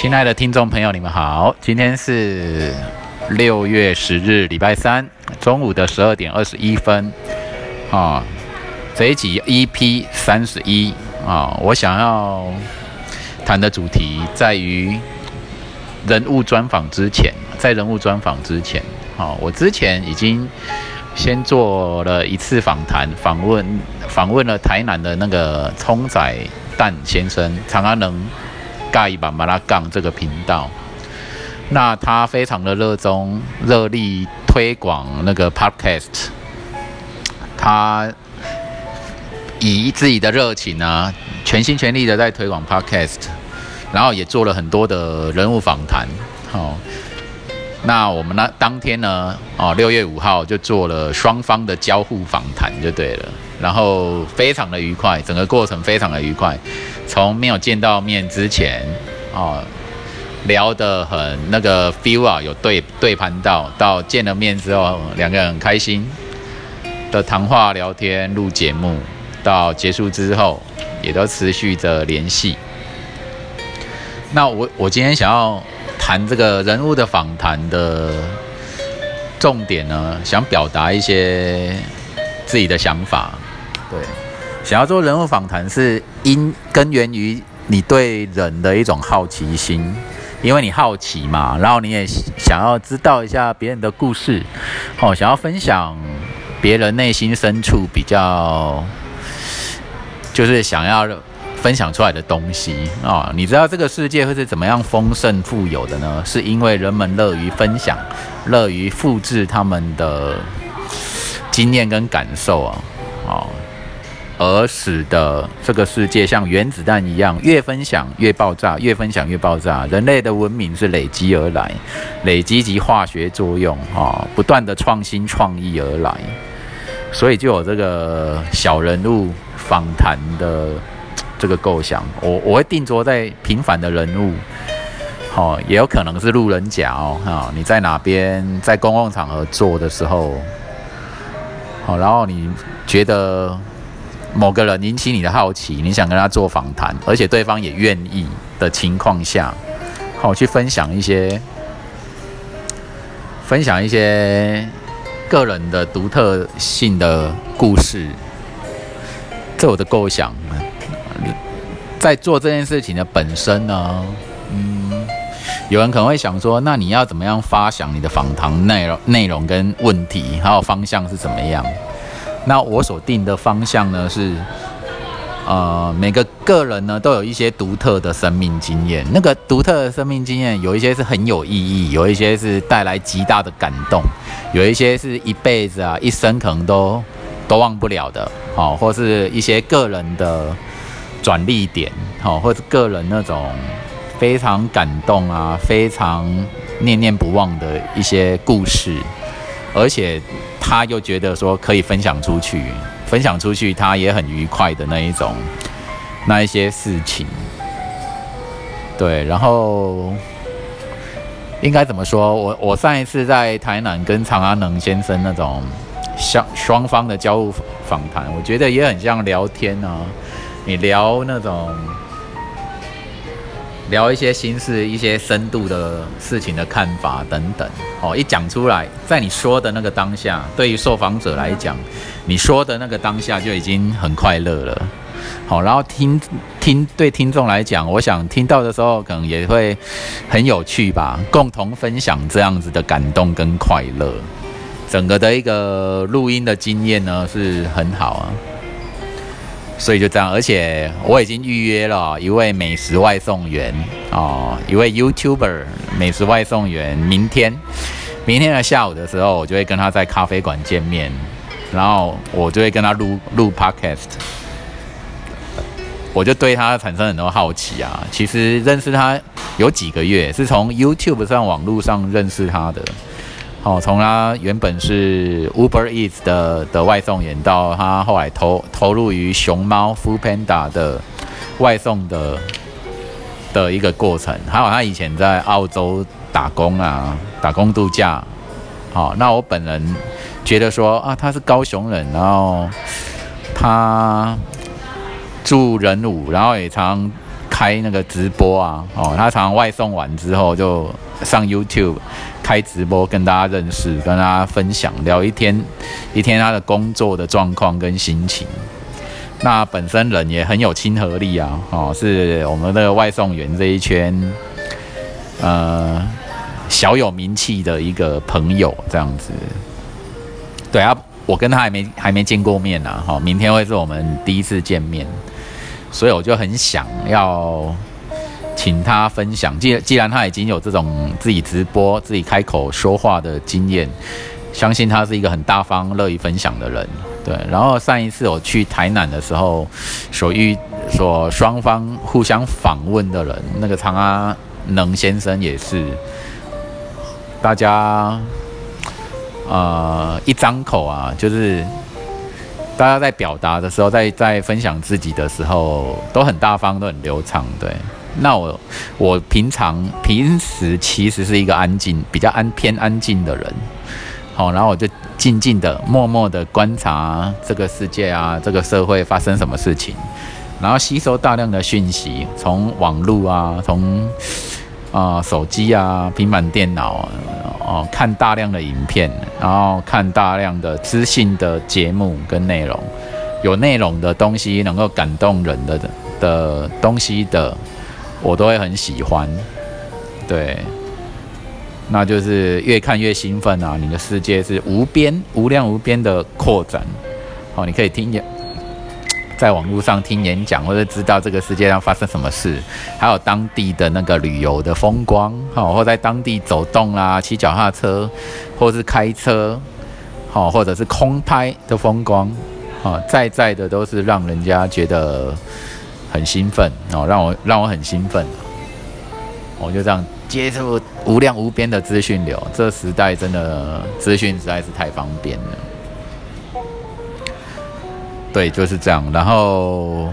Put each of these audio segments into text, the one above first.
亲爱的听众朋友，你们好，今天是六月十日，礼拜三中午的十二点二十一分啊。这一集 EP 三十一啊，我想要谈的主题在于人物专访之前，在人物专访之前，啊，我之前已经先做了一次访谈，访问访问了台南的那个葱仔蛋先生，长安能。盖一把马拉杠这个频道，那他非常的热衷、热力推广那个 podcast，他以自己的热情呢，全心全力的在推广 podcast，然后也做了很多的人物访谈。好，那我们呢当天呢，哦，六月五号就做了双方的交互访谈就对了，然后非常的愉快，整个过程非常的愉快。从没有见到面之前，哦，聊得很那个 feel 啊，有对对盘到，到见了面之后，两个人很开心的谈话聊天录节目，到结束之后，也都持续着联系。那我我今天想要谈这个人物的访谈的重点呢，想表达一些自己的想法，对。想要做人物访谈，是因根源于你对人的一种好奇心，因为你好奇嘛，然后你也想要知道一下别人的故事，哦，想要分享别人内心深处比较，就是想要分享出来的东西啊。你知道这个世界会是怎么样丰盛富有的呢？是因为人们乐于分享，乐于复制他们的经验跟感受啊，哦。而使得这个世界像原子弹一样，越分享越爆炸，越分享越爆炸。人类的文明是累积而来，累积及化学作用，哈，不断的创新创意而来，所以就有这个小人物访谈的这个构想。我我会定着在平凡的人物，好，也有可能是路人甲哦，哈，你在哪边在公共场合做的时候，好，然后你觉得。某个人引起你的好奇，你想跟他做访谈，而且对方也愿意的情况下，好去分享一些分享一些个人的独特性的故事。这我的构想，在做这件事情的本身呢，嗯，有人可能会想说，那你要怎么样发想你的访谈内容、内容跟问题，还有方向是怎么样？那我所定的方向呢是，呃，每个个人呢都有一些独特的生命经验。那个独特的生命经验，有一些是很有意义，有一些是带来极大的感动，有一些是一辈子啊，一生可能都都忘不了的，好，或是一些个人的转捩点，好，或者个人那种非常感动啊，非常念念不忘的一些故事，而且。他又觉得说可以分享出去，分享出去他也很愉快的那一种，那一些事情，对，然后应该怎么说？我我上一次在台南跟长安能先生那种相双方的交互访谈，我觉得也很像聊天啊，你聊那种。聊一些心事、一些深度的事情的看法等等，哦，一讲出来，在你说的那个当下，对于受访者来讲，你说的那个当下就已经很快乐了，好，然后听听对听众来讲，我想听到的时候可能也会很有趣吧，共同分享这样子的感动跟快乐，整个的一个录音的经验呢是很好啊。所以就这样，而且我已经预约了一位美食外送员哦，一位 YouTuber 美食外送员，明天，明天的下午的时候，我就会跟他在咖啡馆见面，然后我就会跟他录录 Podcast，我就对他产生很多好奇啊。其实认识他有几个月，是从 YouTube 上网络上认识他的。哦，从他原本是 Uber Eats 的的外送员，到他后来投投入于熊猫 Food Panda 的外送的的一个过程，还有他以前在澳洲打工啊，打工度假。好，那我本人觉得说啊，他是高雄人，然后他住仁武，然后也常开那个直播啊，哦，他常外送完之后就上 YouTube 开直播跟大家认识，跟大家分享聊一天一天他的工作的状况跟心情。那本身人也很有亲和力啊，哦，是我们的外送员这一圈，呃，小有名气的一个朋友这样子。对啊，我跟他还没还没见过面呢，哈，明天会是我们第一次见面，所以我就很想要请他分享。既既然他已经有这种自己直播、自己开口说话的经验，相信他是一个很大方、乐意分享的人。对，然后上一次我去台南的时候，所遇所双方互相访问的人，那个长阿能先生也是，大家呃一张口啊，就是大家在表达的时候，在在分享自己的时候，都很大方，都很流畅。对，那我我平常平时其实是一个安静、比较安偏安静的人。好，然后我就静静的、默默的观察这个世界啊，这个社会发生什么事情，然后吸收大量的讯息，从网络啊，从啊手机啊、平板电脑哦，看大量的影片，然后看大量的资讯的节目跟内容，有内容的东西能够感动人的的东西的，我都会很喜欢，对。那就是越看越兴奋啊！你的世界是无边、无量无边的扩展。好，你可以听演，在网络上听演讲，或者知道这个世界上发生什么事，还有当地的那个旅游的风光，好，或在当地走动啦，骑脚踏车，或是开车，好，或者是空拍的风光，啊，在在的都是让人家觉得很兴奋哦，让我让我很兴奋。我就这样接触无量无边的资讯流，这时代真的资讯实在是太方便了。对，就是这样。然后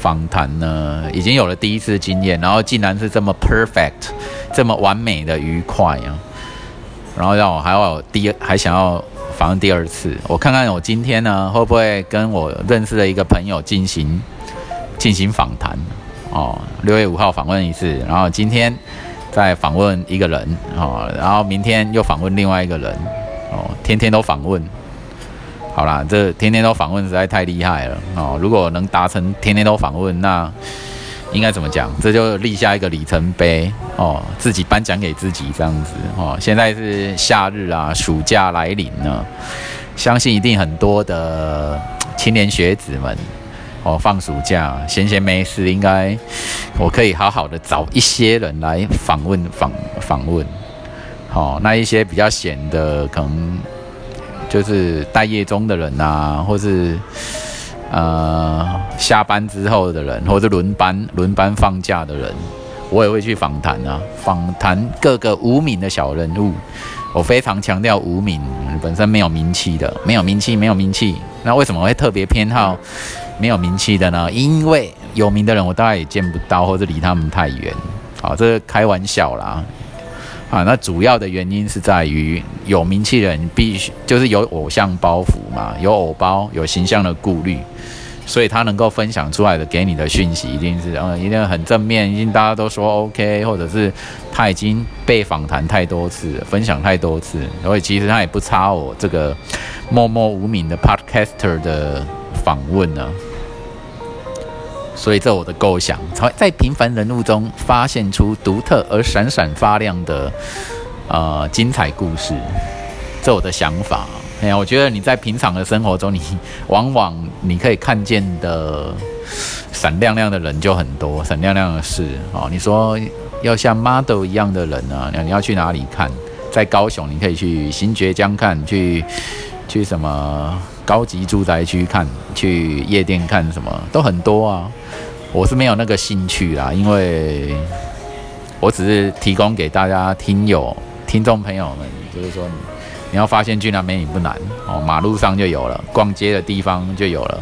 访谈呢，已经有了第一次经验，然后竟然是这么 perfect，这么完美的愉快啊！然后让我还要第还想要访问第二次，我看看我今天呢会不会跟我认识的一个朋友进行进行访谈。哦，六月五号访问一次，然后今天再访问一个人，哦，然后明天又访问另外一个人，哦，天天都访问。好啦，这天天都访问实在太厉害了，哦，如果能达成天天都访问，那应该怎么讲？这就立下一个里程碑，哦，自己颁奖给自己这样子，哦，现在是夏日啊，暑假来临了，相信一定很多的青年学子们。哦，放暑假闲闲没事，应该我可以好好的找一些人来访问访访问。好，那一些比较闲的，可能就是待业中的人啊，或是呃下班之后的人，或者轮班轮班放假的人，我也会去访谈啊，访谈各个无名的小人物。我非常强调无名，本身没有名气的，没有名气，没有名气。那为什么会特别偏好？没有名气的呢，因为有名的人我大概也见不到，或者离他们太远。好，这开玩笑啦。啊，那主要的原因是在于有名气的人必须就是有偶像包袱嘛，有偶包，有形象的顾虑，所以他能够分享出来的给你的讯息一定是嗯，一定很正面，一定大家都说 OK，或者是他已经被访谈太多次，分享太多次，所以其实他也不差我这个默默无名的 Podcaster 的。访问呢，所以这我的构想，在平凡人物中发现出独特而闪闪发亮的呃精彩故事，这我的想法。哎呀，我觉得你在平常的生活中，你往往你可以看见的闪亮亮的人就很多，闪亮亮的事哦。你说要像 model 一样的人呢，你要去哪里看？在高雄，你可以去新爵江看，去去什么？高级住宅区看，去夜店看，什么都很多啊。我是没有那个兴趣啦，因为我只是提供给大家听友、听众朋友们，就是说，你要发现俊男美女不难哦，马路上就有了，逛街的地方就有了，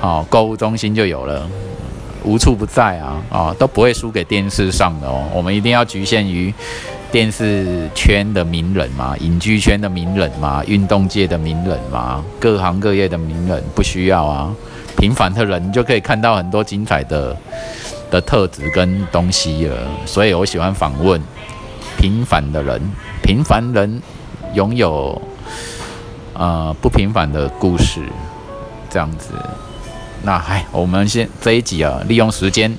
哦，购物中心就有了，无处不在啊，啊，都不会输给电视上的哦。我们一定要局限于。电视圈的名人嘛，影剧圈的名人嘛，运动界的名人嘛，各行各业的名人？不需要啊，平凡的人就可以看到很多精彩的的特质跟东西了，所以我喜欢访问平凡的人，平凡人拥有呃不平凡的故事，这样子。那嗨，我们先这一集啊，利用时间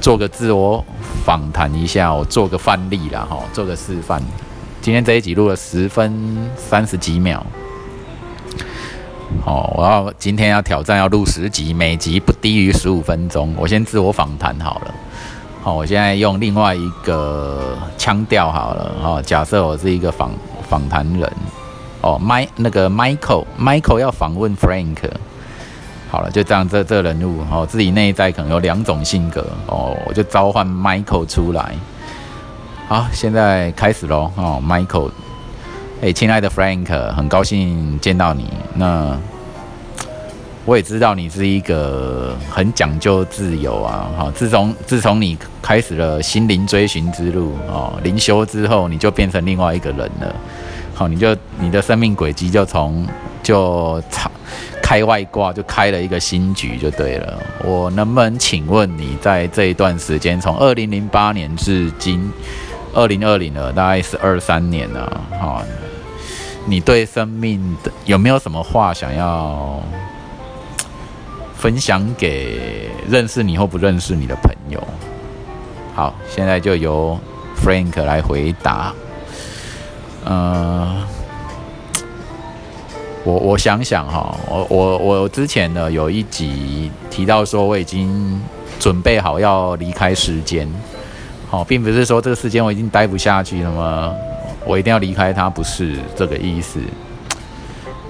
做个自我访谈一下，我做个范例啦，哈，做个示范。今天这一集录了十分三十几秒。哦，我要今天要挑战要录十集，每集不低于十五分钟。我先自我访谈好了。好，我现在用另外一个腔调好了。哦，假设我是一个访访谈人。哦，麦那个 Michael，Michael 要访问 Frank。好了，就这样，这这人物哦，自己内在可能有两种性格哦，我就召唤 Michael 出来。好，现在开始喽。哦，Michael。哎，亲爱的 Frank，很高兴见到你。那我也知道你是一个很讲究自由啊。好，自从自从你开始了心灵追寻之路哦，灵修之后，你就变成另外一个人了。好，你就你的生命轨迹就从就开外挂，就开了一个新局，就对了。我能不能请问你在这一段时间，从二零零八年至今，二零二零了，大概是二三年了，好。你对生命的有没有什么话想要分享给认识你或不认识你的朋友？好，现在就由 Frank 来回答。嗯，我我想想哈，我我我之前呢有一集提到说我已经准备好要离开时间，好，并不是说这个时间我已经待不下去了吗？我一定要离开他，不是这个意思，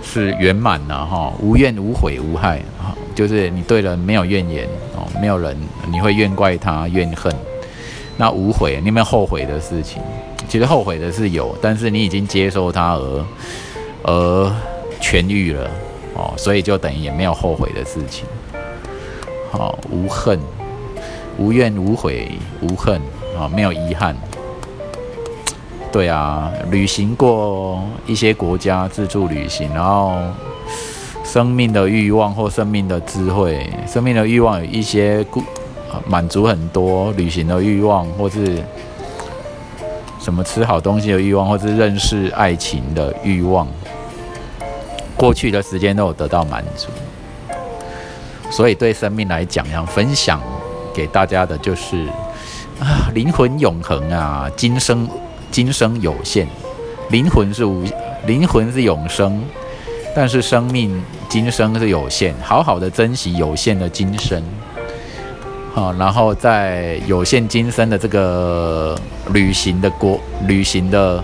是圆满了哈，无怨无悔无害哈，就是你对人没有怨言哦，没有人你会怨怪他怨恨，那无悔，你有没有后悔的事情？其实后悔的是有，但是你已经接受他而而痊愈了哦，所以就等于也没有后悔的事情，好，无恨，无怨无悔无恨啊，没有遗憾。对啊，旅行过一些国家自助旅行，然后生命的欲望或生命的智慧，生命的欲望有一些故满足很多旅行的欲望，或是什么吃好东西的欲望，或是认识爱情的欲望，过去的时间都有得到满足，所以对生命来讲，要分享给大家的就是啊，灵魂永恒啊，今生。今生有限，灵魂是无，灵魂是永生，但是生命今生是有限，好好的珍惜有限的今生，好，然后在有限今生的这个旅行的过旅行的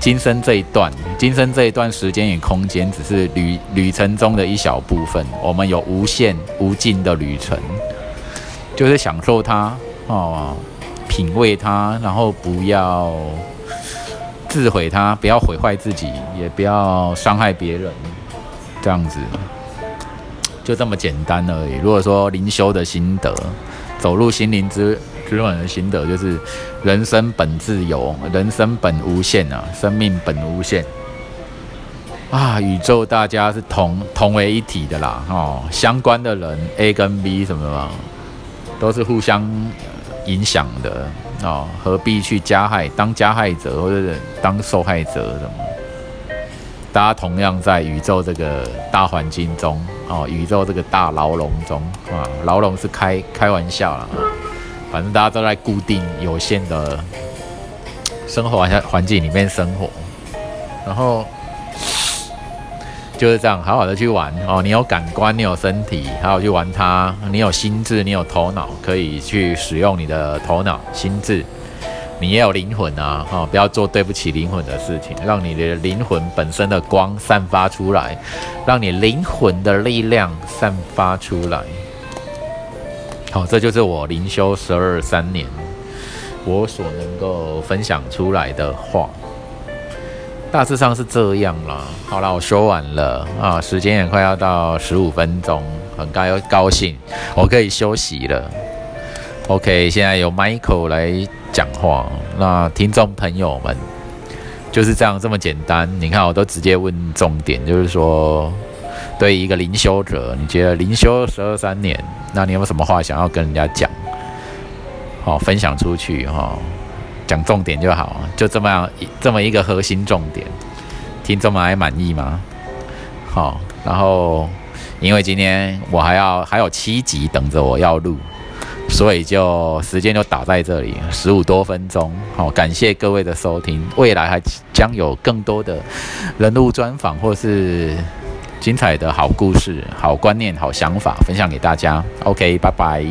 今生这一段，今生这一段时间与空间只是旅旅程中的一小部分，我们有无限无尽的旅程，就是享受它哦。品味它，然后不要自毁它，不要毁坏自己，也不要伤害别人，这样子，就这么简单而已。如果说灵修的心得，走入心灵之之门的心得，就是人生本自由，人生本无限啊，生命本无限啊，宇宙大家是同同为一体的啦，哦，相关的人 A 跟 B 什么，都是互相。影响的哦，何必去加害当加害者或者当受害者什么？大家同样在宇宙这个大环境中哦，宇宙这个大牢笼中啊，牢笼是开开玩笑了，反正大家都在固定有限的生活环环境里面生活，然后。就是这样，好好的去玩哦。你有感官，你有身体，好好去玩它。你有心智，你有头脑，可以去使用你的头脑、心智。你也有灵魂啊，哦，不要做对不起灵魂的事情，让你的灵魂本身的光散发出来，让你灵魂的力量散发出来。好，这就是我灵修十二三年我所能够分享出来的话。大致上是这样啦。好了，我说完了啊，时间也快要到十五分钟，很高高兴，我可以休息了。OK，现在由 Michael 来讲话。那听众朋友们，就是这样这么简单。你看，我都直接问重点，就是说，对于一个灵修者，你觉得灵修十二三年，那你有没有什么话想要跟人家讲？好分享出去哈，讲重点就好，就这么样这么一个核心重点，听众们还满意吗？好，然后因为今天我还要还有七集等着我要录。所以就时间就打在这里，十五多分钟。好，感谢各位的收听。未来还将有更多的人物专访，或是精彩的好故事、好观念、好想法分享给大家。OK，拜拜。